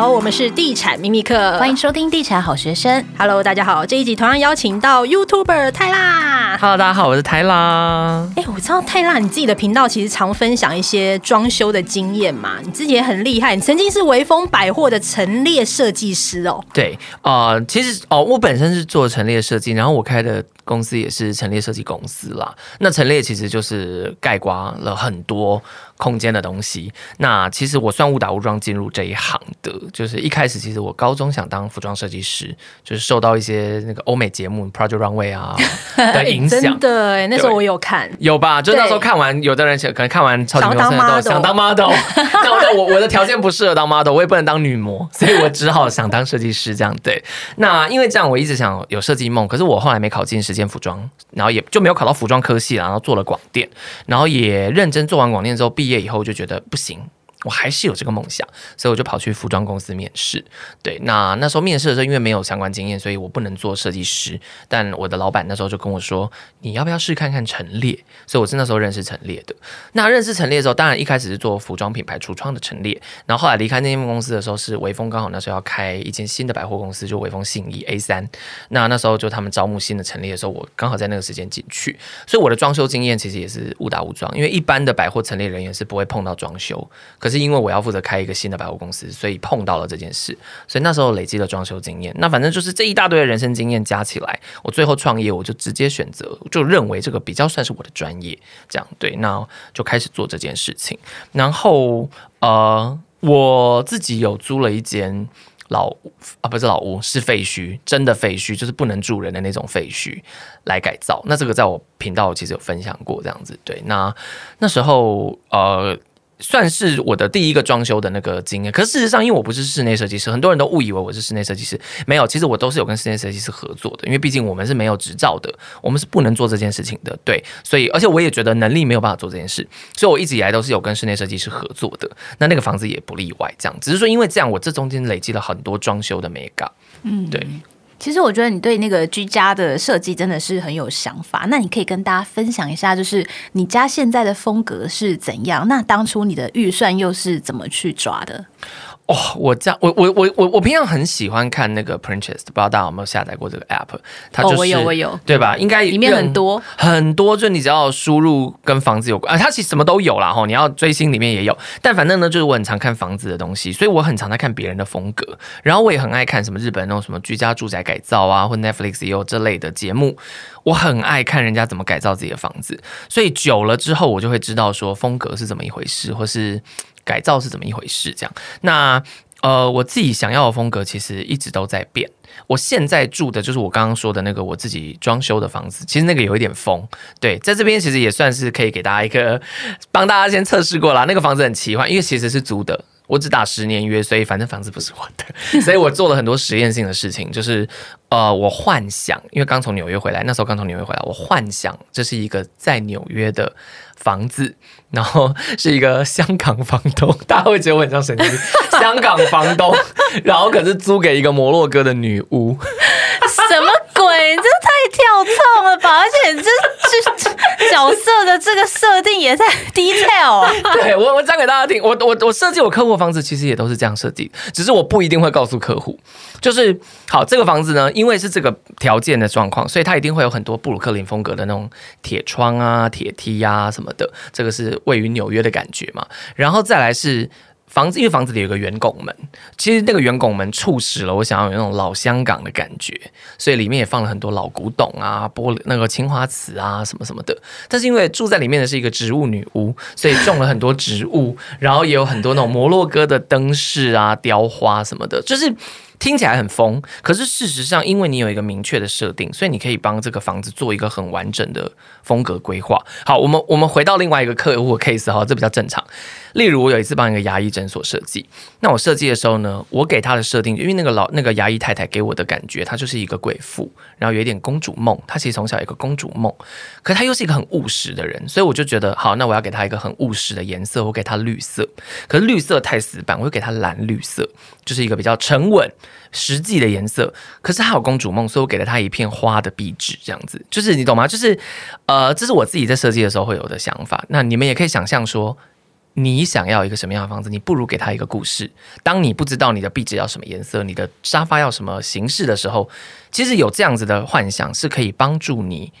好，我们是地产秘密客，欢迎收听地产好学生。Hello，大家好，这一集同样邀请到 YouTuber 泰拉。Hello，大家好，我是泰拉。哎，我知道泰拉，你自己的频道其实常分享一些装修的经验嘛，你自己也很厉害，你曾经是微风百货的陈列设计师哦。对，呃，其实哦，我本身是做陈列设计，然后我开的。公司也是陈列设计公司啦，那陈列其实就是盖刮了很多空间的东西。那其实我算误打误撞进入这一行的，就是一开始其实我高中想当服装设计师，就是受到一些那个欧美节目 Project Runway 啊 的影响。真的，那时候我有看，有吧？就那时候看完，有的人可能看完超级模特都想当 model，那我我的条件不适合当 model，我也不能当女模，所以我只好想当设计师这样。对，那因为这样我一直想有设计梦，可是我后来没考进实践服装，然后也就没有考到服装科系，然后做了广电，然后也认真做完广电之后，毕业以后就觉得不行。我还是有这个梦想，所以我就跑去服装公司面试。对，那那时候面试的时候，因为没有相关经验，所以我不能做设计师。但我的老板那时候就跟我说：“你要不要试看看陈列？”所以我是那时候认识陈列的。那认识陈列的时候，当然一开始是做服装品牌橱窗的陈列，然后后来离开那间公司的时候，是微风刚好那时候要开一间新的百货公司，就微风信义 A 三。那那时候就他们招募新的陈列的时候，我刚好在那个时间进去，所以我的装修经验其实也是误打误撞，因为一般的百货陈列人员是不会碰到装修，可是因为我要负责开一个新的百货公司，所以碰到了这件事，所以那时候累积了装修经验。那反正就是这一大堆的人生经验加起来，我最后创业，我就直接选择，就认为这个比较算是我的专业，这样对，那就开始做这件事情。然后呃，我自己有租了一间老啊，不是老屋，是废墟，真的废墟，就是不能住人的那种废墟来改造。那这个在我频道其实有分享过，这样子对。那那时候呃。算是我的第一个装修的那个经验，可是事实上，因为我不是室内设计师，很多人都误以为我是室内设计师。没有，其实我都是有跟室内设计师合作的，因为毕竟我们是没有执照的，我们是不能做这件事情的。对，所以而且我也觉得能力没有办法做这件事，所以我一直以来都是有跟室内设计师合作的。那那个房子也不例外，这样，只是说因为这样，我这中间累积了很多装修的美感。嗯，对。其实我觉得你对那个居家的设计真的是很有想法。那你可以跟大家分享一下，就是你家现在的风格是怎样？那当初你的预算又是怎么去抓的？哦，我这样，我我我我我平常很喜欢看那个 Pinterest，不知道大家有没有下载过这个 app？它就是、哦、我有我有，对吧？应该里面很多很多，就你只要输入跟房子有关啊，它其实什么都有啦。哈，你要追星里面也有，但反正呢，就是我很常看房子的东西，所以我很常在看别人的风格，然后我也很爱看什么日本那种什么居家住宅改造啊，或 Netflix 也有这类的节目，我很爱看人家怎么改造自己的房子，所以久了之后，我就会知道说风格是怎么一回事，或是。改造是怎么一回事？这样，那呃，我自己想要的风格其实一直都在变。我现在住的就是我刚刚说的那个我自己装修的房子，其实那个有一点疯。对，在这边其实也算是可以给大家一个帮大家先测试过啦。那个房子很奇幻，因为其实是租的，我只打十年约，所以反正房子不是我的，所以我做了很多实验性的事情，就是呃，我幻想，因为刚从纽约回来，那时候刚从纽约回来，我幻想这是一个在纽约的房子。然后是一个香港房东，大家会觉得我很像神经病。香港房东，然后可是租给一个摩洛哥的女巫，什么鬼？这太跳痛了吧！而且这这角色的这个设定也太 detail 啊！对，我我讲给大家听，我我我设计我客户的房子其实也都是这样设计，只是我不一定会告诉客户。就是好，这个房子呢，因为是这个条件的状况，所以它一定会有很多布鲁克林风格的那种铁窗啊、铁梯啊什么的。这个是位于纽约的感觉嘛，然后再来是房子，因为房子里有个圆拱门，其实那个圆拱门促使了我想要有那种老香港的感觉，所以里面也放了很多老古董啊、玻璃那个青花瓷啊什么什么的。但是因为住在里面的是一个植物女巫，所以种了很多植物，然后也有很多那种摩洛哥的灯饰啊、雕花什么的，就是。听起来很疯，可是事实上，因为你有一个明确的设定，所以你可以帮这个房子做一个很完整的风格规划。好，我们我们回到另外一个客户 case 哈，这比较正常。例如，我有一次帮一个牙医诊所设计，那我设计的时候呢，我给他的设定，因为那个老那个牙医太太给我的感觉，她就是一个贵妇，然后有一点公主梦，她其实从小一个公主梦，可她又是一个很务实的人，所以我就觉得好，那我要给她一个很务实的颜色，我给她绿色，可是绿色太死板，我就给她蓝绿色，就是一个比较沉稳、实际的颜色。可是她有公主梦，所以我给了她一片花的壁纸，这样子，就是你懂吗？就是呃，这是我自己在设计的时候会有的想法。那你们也可以想象说。你想要一个什么样的房子，你不如给他一个故事。当你不知道你的壁纸要什么颜色，你的沙发要什么形式的时候，其实有这样子的幻想是可以帮助你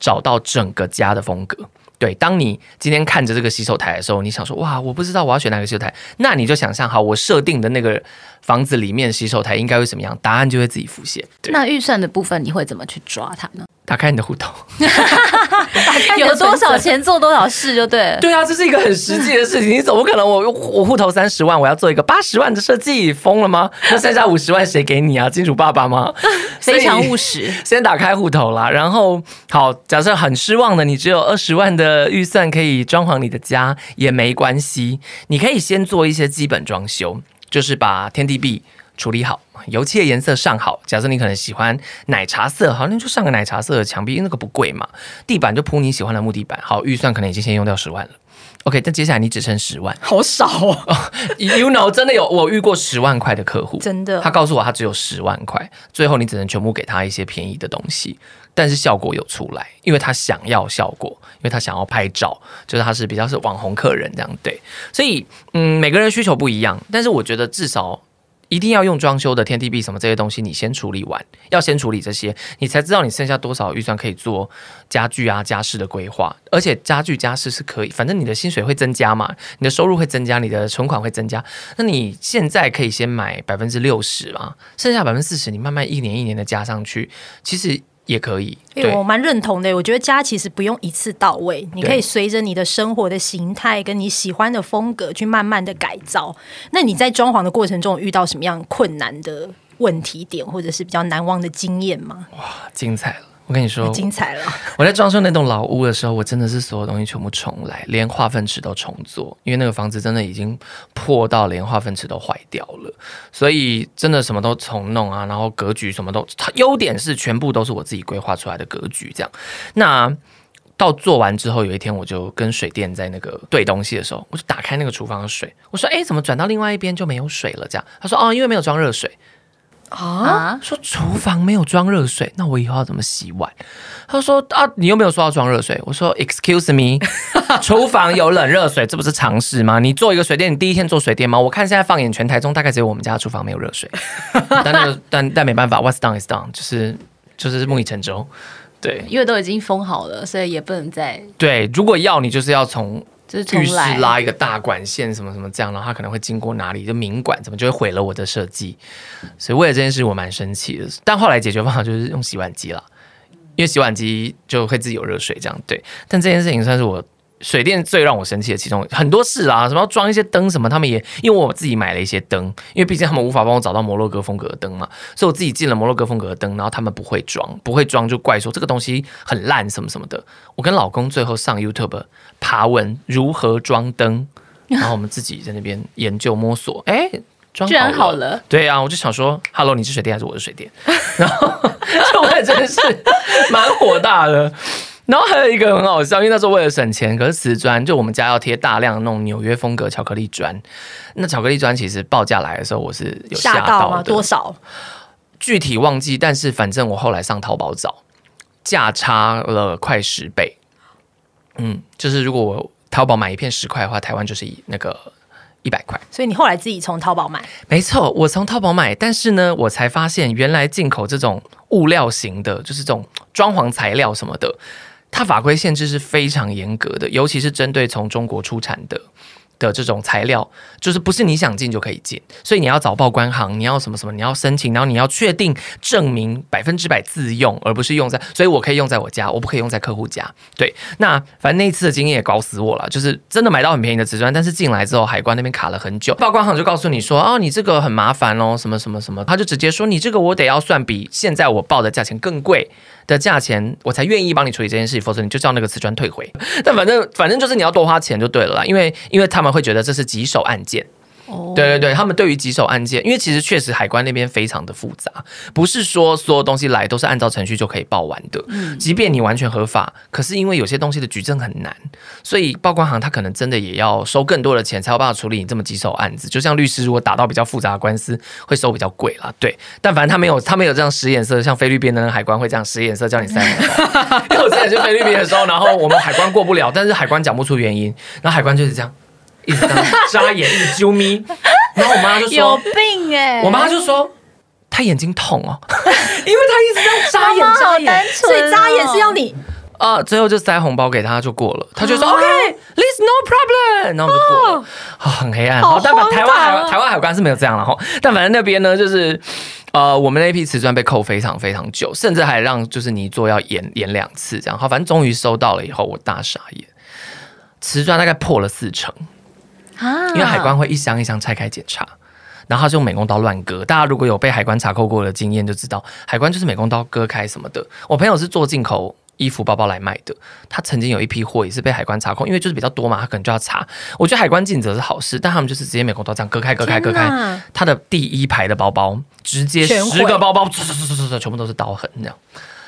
找到整个家的风格。对，当你今天看着这个洗手台的时候，你想说哇，我不知道我要选哪个洗手台，那你就想象好，我设定的那个房子里面洗手台应该会怎么样，答案就会自己浮现。那预算的部分你会怎么去抓它呢？打开你的户头，有多少钱做多少事就对了。对啊，这是一个很实际的事情。你怎么可能我我户头三十万，我要做一个八十万的设计，疯了吗？那剩下五十万谁给你啊？金主爸爸吗？非常务实。先打开户头啦，然后好，假设很失望的你只有二十万的预算可以装潢你的家也没关系，你可以先做一些基本装修，就是把天地壁处理好。油漆的颜色上好，假设你可能喜欢奶茶色，好，那就上个奶茶色的墙壁，因为那个不贵嘛。地板就铺你喜欢的木地板，好，预算可能已经先用掉十万了。OK，但接下来你只剩十万，好少 哦。You know，真的有我遇过十万块的客户，真的，他告诉我他只有十万块，最后你只能全部给他一些便宜的东西，但是效果有出来，因为他想要效果，因为他想要拍照，就是他是比较是网红客人这样，对，所以嗯，每个人需求不一样，但是我觉得至少。一定要用装修的天地币什么这些东西，你先处理完，要先处理这些，你才知道你剩下多少预算可以做家具啊、家饰的规划。而且家具家饰是可以，反正你的薪水会增加嘛，你的收入会增加，你的存款会增加。那你现在可以先买百分之六十嘛，剩下百分之四十你慢慢一年一年的加上去，其实。也可以，对，我蛮认同的。我觉得家其实不用一次到位，你可以随着你的生活的形态跟你喜欢的风格去慢慢的改造。那你在装潢的过程中遇到什么样困难的问题点，或者是比较难忘的经验吗？哇，精彩了！我跟你说，精彩了！我在装修那栋老屋的时候，我真的是所有东西全部重来，连化粪池都重做，因为那个房子真的已经破到连化粪池都坏掉了，所以真的什么都重弄啊，然后格局什么都，它优点是全部都是我自己规划出来的格局，这样。那到做完之后，有一天我就跟水电在那个对东西的时候，我就打开那个厨房的水，我说：“哎，怎么转到另外一边就没有水了？”这样，他说：“哦，因为没有装热水。”啊，说厨房没有装热水，那我以后要怎么洗碗？他说啊，你又没有说要装热水。我说 Excuse me，厨房有冷热水，这不是常识吗？你做一个水电，你第一天做水电吗？我看现在放眼全台中，大概只有我们家的厨房没有热水。但那个，但但没办法，What's done is done，就是就是木已成舟。对，因为都已经封好了，所以也不能再对。如果要你，就是要从。就是浴室拉一个大管线什么什么这样，然后它可能会经过哪里，就明管怎么就会毁了我的设计，所以为了这件事我蛮生气的。但后来解决方法就是用洗碗机了，因为洗碗机就会自己有热水这样对。但这件事情算是我。水电最让我生气的其中很多事啊，什么要装一些灯什么，他们也因为我自己买了一些灯，因为毕竟他们无法帮我找到摩洛哥风格的灯嘛，所以我自己进了摩洛哥风格的灯，然后他们不会装，不会装就怪说这个东西很烂什么什么的。我跟老公最后上 YouTube 爬文如何装灯，然后我们自己在那边研究摸索，哎，装好了，居然好了。对啊，我就想说，Hello，你是水电还是我的水电？然后 就我也真的是蛮火大的。然后还有一个很好笑，因为那时候为了省钱，可是瓷砖就我们家要贴大量的那种纽约风格巧克力砖。那巧克力砖其实报价来的时候，我是有吓到，到吗？多少？具体忘记，但是反正我后来上淘宝找，价差了快十倍。嗯，就是如果我淘宝买一片十块的话，台湾就是一那个一百块。所以你后来自己从淘宝买？没错，我从淘宝买，但是呢，我才发现原来进口这种物料型的，就是这种装潢材料什么的。它法规限制是非常严格的，尤其是针对从中国出产的的这种材料，就是不是你想进就可以进，所以你要找报关行，你要什么什么，你要申请，然后你要确定证明百分之百自用，而不是用在，所以我可以用在我家，我不可以用在客户家。对，那反正那次的经验也搞死我了，就是真的买到很便宜的瓷砖，但是进来之后海关那边卡了很久，报关行就告诉你说，哦，你这个很麻烦哦，什么什么什么，他就直接说你这个我得要算比现在我报的价钱更贵。的价钱，我才愿意帮你处理这件事，否则你就叫那个瓷砖退回。但反正反正就是你要多花钱就对了啦，因为因为他们会觉得这是棘手案件。Oh. 对对对，他们对于棘手案件，因为其实确实海关那边非常的复杂，不是说所有东西来都是按照程序就可以报完的。嗯，即便你完全合法，可是因为有些东西的举证很难，所以报关行他可能真的也要收更多的钱，才有办法处理你这么棘手案子。就像律师如果打到比较复杂的官司，会收比较贵啦。对，但反正他没有，他没有这样使眼色，像菲律宾的海关会这样使眼色叫你塞。因为我之前去菲律宾的时候，然后我们海关过不了，但是海关讲不出原因，然后海关就是这样。一直眨眼，一直啾咪。然后我妈就说有病哎、欸，我妈就说她眼睛痛哦，因为她一直这样眨眼。眨眼，哦、所以眨眼是要你。啊，最后就塞红包给他就过了，他就说 OK，this no problem，然后就过了，啊，很黑暗。好，但反台湾海台湾海关是没有这样了哈，但反正那边呢，就是呃，我们那批瓷砖被扣非常非常久，甚至还让就是泥做要演演两次这样。好，反正终于收到了以后，我大傻眼，瓷砖大概破了四成啊，因为海关会一箱一箱拆开检查，然后他是用美工刀乱割。大家如果有被海关查扣过的经验，就知道海关就是美工刀割开什么的。我朋友是做进口。衣服、包包来卖的，他曾经有一批货也是被海关查扣，因为就是比较多嘛，他可能就要查。我觉得海关尽责是好事，但他们就是直接美工刀这样割开、割开、割开，他的第一排的包包直接十个包包，全部都是刀痕这样。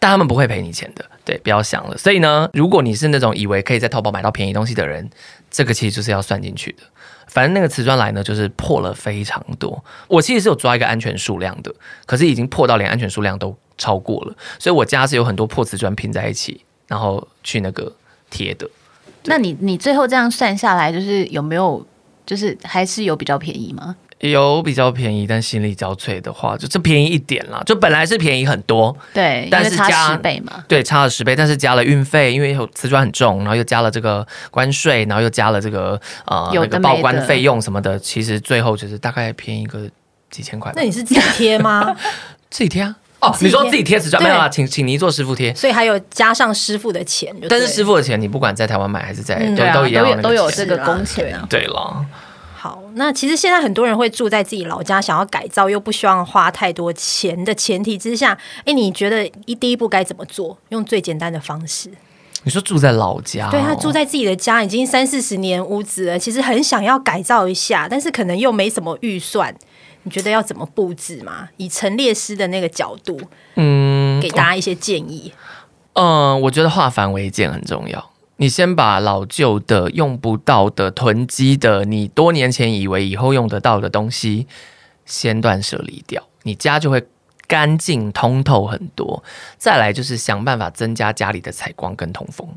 但他们不会赔你钱的，对，不要想了。所以呢，如果你是那种以为可以在淘宝买到便宜东西的人，这个其实就是要算进去的。反正那个瓷砖来呢，就是破了非常多。我其实是有抓一个安全数量的，可是已经破到连安全数量都超过了，所以我家是有很多破瓷砖拼在一起，然后去那个贴的。那你你最后这样算下来，就是有没有，就是还是有比较便宜吗？有比较便宜，但心力交瘁的话，就这便宜一点啦。就本来是便宜很多，对，但是加差十倍嘛，对，差了十倍，但是加了运费，因为有瓷砖很重，然后又加了这个关税，然后又加了这个呃那个报关费用什么的，其实最后就是大概便宜个几千块。那你是自己贴吗？自己贴啊。哦，你说自己贴瓷砖没有啊？请请泥做师傅贴，所以还有加上师傅的钱。但是师傅的钱，你不管在台湾买还是在都、嗯、都一样，都有都有这个工钱啊。对了。好，那其实现在很多人会住在自己老家，想要改造又不希望花太多钱的前提之下，哎，你觉得一第一步该怎么做？用最简单的方式。你说住在老家、哦，对，他住在自己的家已经三四十年屋子了，其实很想要改造一下，但是可能又没什么预算。你觉得要怎么布置嘛？以陈列师的那个角度，嗯，给大家一些建议。嗯，我觉得化繁为简很重要。你先把老旧的、用不到的、囤积的，你多年前以为以后用得到的东西，先断舍离掉，你家就会干净通透很多。再来就是想办法增加家里的采光跟通风。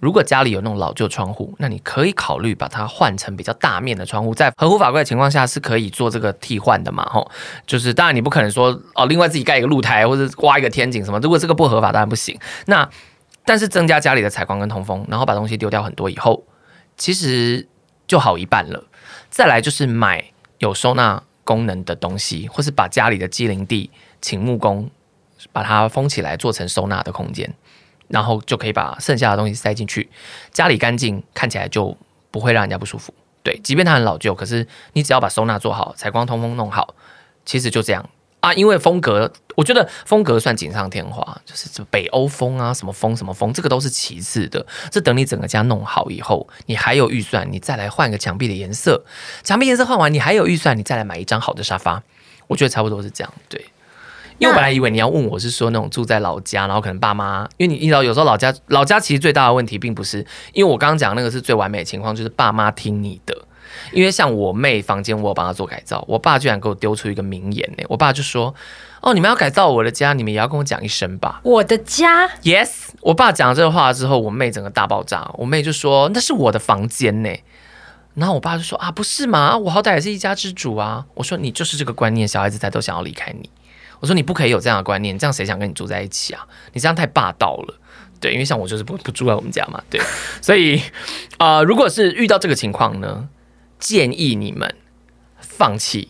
如果家里有那种老旧窗户，那你可以考虑把它换成比较大面的窗户，在合乎法规的情况下是可以做这个替换的嘛？吼，就是当然你不可能说哦，另外自己盖一个露台或者挖一个天井什么，如果这个不合法当然不行。那但是增加家里的采光跟通风，然后把东西丢掉很多以后，其实就好一半了。再来就是买有收纳功能的东西，或是把家里的机灵地请木工把它封起来，做成收纳的空间，然后就可以把剩下的东西塞进去，家里干净，看起来就不会让人家不舒服。对，即便它很老旧，可是你只要把收纳做好，采光通风弄好，其实就这样。啊，因为风格，我觉得风格算锦上添花，就是这北欧风啊，什么风什么风，这个都是其次的。这等你整个家弄好以后，你还有预算，你再来换个墙壁的颜色，墙壁颜色换完，你还有预算，你再来买一张好的沙发，我觉得差不多是这样。对，因为我本来以为你要问我是说那种住在老家，然后可能爸妈，因为你知道有时候老家老家其实最大的问题并不是，因为我刚刚讲那个是最完美的情况，就是爸妈听你的。因为像我妹房间，我有帮她做改造，我爸居然给我丢出一个名言呢。我爸就说：“哦，你们要改造我的家，你们也要跟我讲一声吧。”我的家，Yes。我爸讲了这个话之后，我妹整个大爆炸。我妹就说：“那是我的房间呢。”然后我爸就说：“啊，不是吗？我好歹也是一家之主啊。”我说：“你就是这个观念，小孩子才都想要离开你。”我说：“你不可以有这样的观念，这样谁想跟你住在一起啊？你这样太霸道了。”对，因为像我就是不不住在我们家嘛。对，所以啊、呃，如果是遇到这个情况呢？建议你们放弃，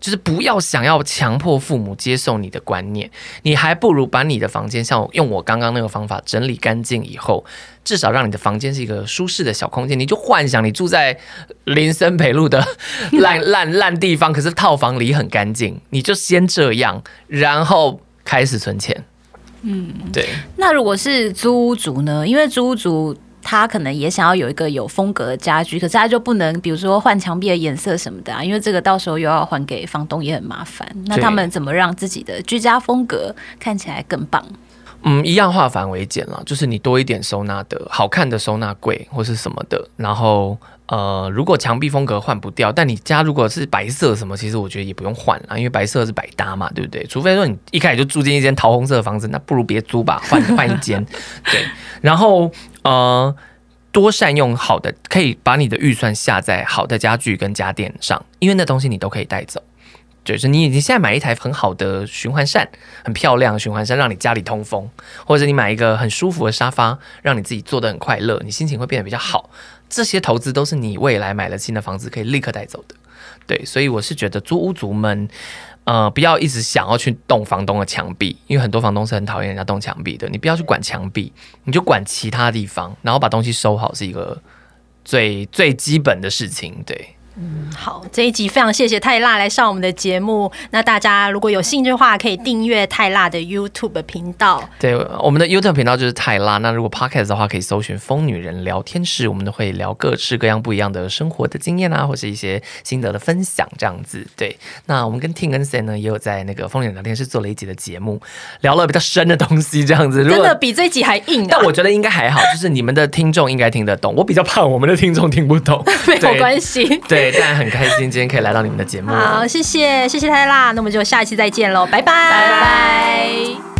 就是不要想要强迫父母接受你的观念，你还不如把你的房间像用我刚刚那个方法整理干净以后，至少让你的房间是一个舒适的小空间。你就幻想你住在林森北路的 烂烂烂地方，可是套房里很干净，你就先这样，然后开始存钱。嗯，对。那如果是租屋族呢？因为租屋族。他可能也想要有一个有风格的家具，可是他就不能，比如说换墙壁的颜色什么的啊，因为这个到时候又要还给房东，也很麻烦。那他们怎么让自己的居家风格看起来更棒？嗯，一样化繁为简了，就是你多一点收纳的好看的收纳柜或是什么的。然后呃，如果墙壁风格换不掉，但你家如果是白色什么，其实我觉得也不用换了，因为白色是百搭嘛，对不对？除非说你一开始就住进一间桃红色的房子，那不如别租吧，换换一间。对，然后。呃，多善用好的，可以把你的预算下在好的家具跟家电上，因为那东西你都可以带走。就是你，你现在买一台很好的循环扇，很漂亮循环扇，让你家里通风，或者你买一个很舒服的沙发，让你自己坐得很快乐，你心情会变得比较好。这些投资都是你未来买了新的房子可以立刻带走的。对，所以我是觉得租屋族们，呃，不要一直想要去动房东的墙壁，因为很多房东是很讨厌人家动墙壁的。你不要去管墙壁，你就管其他地方，然后把东西收好，是一个最最基本的事情。对。嗯，好，这一集非常谢谢泰辣来上我们的节目。那大家如果有兴趣的话，可以订阅泰辣的 YouTube 频道。对，我们的 YouTube 频道就是泰辣。那如果 Podcast 的话，可以搜寻“疯女人聊天室”，我们都会聊各式各样不一样的生活的经验啊，或是一些心得的分享这样子。对，那我们跟 Ting 跟 Sen 呢，也有在那个疯女人聊天室做了一集的节目，聊了比较深的东西，这样子。真的比这一集还硬啊。但我觉得应该还好，就是你们的听众应该听得懂。我比较怕我们的听众听不懂，没有关系。对。对，但很开心今天可以来到你们的节目。好，谢谢谢谢泰辣，那我们就下一期再见喽，拜拜拜拜。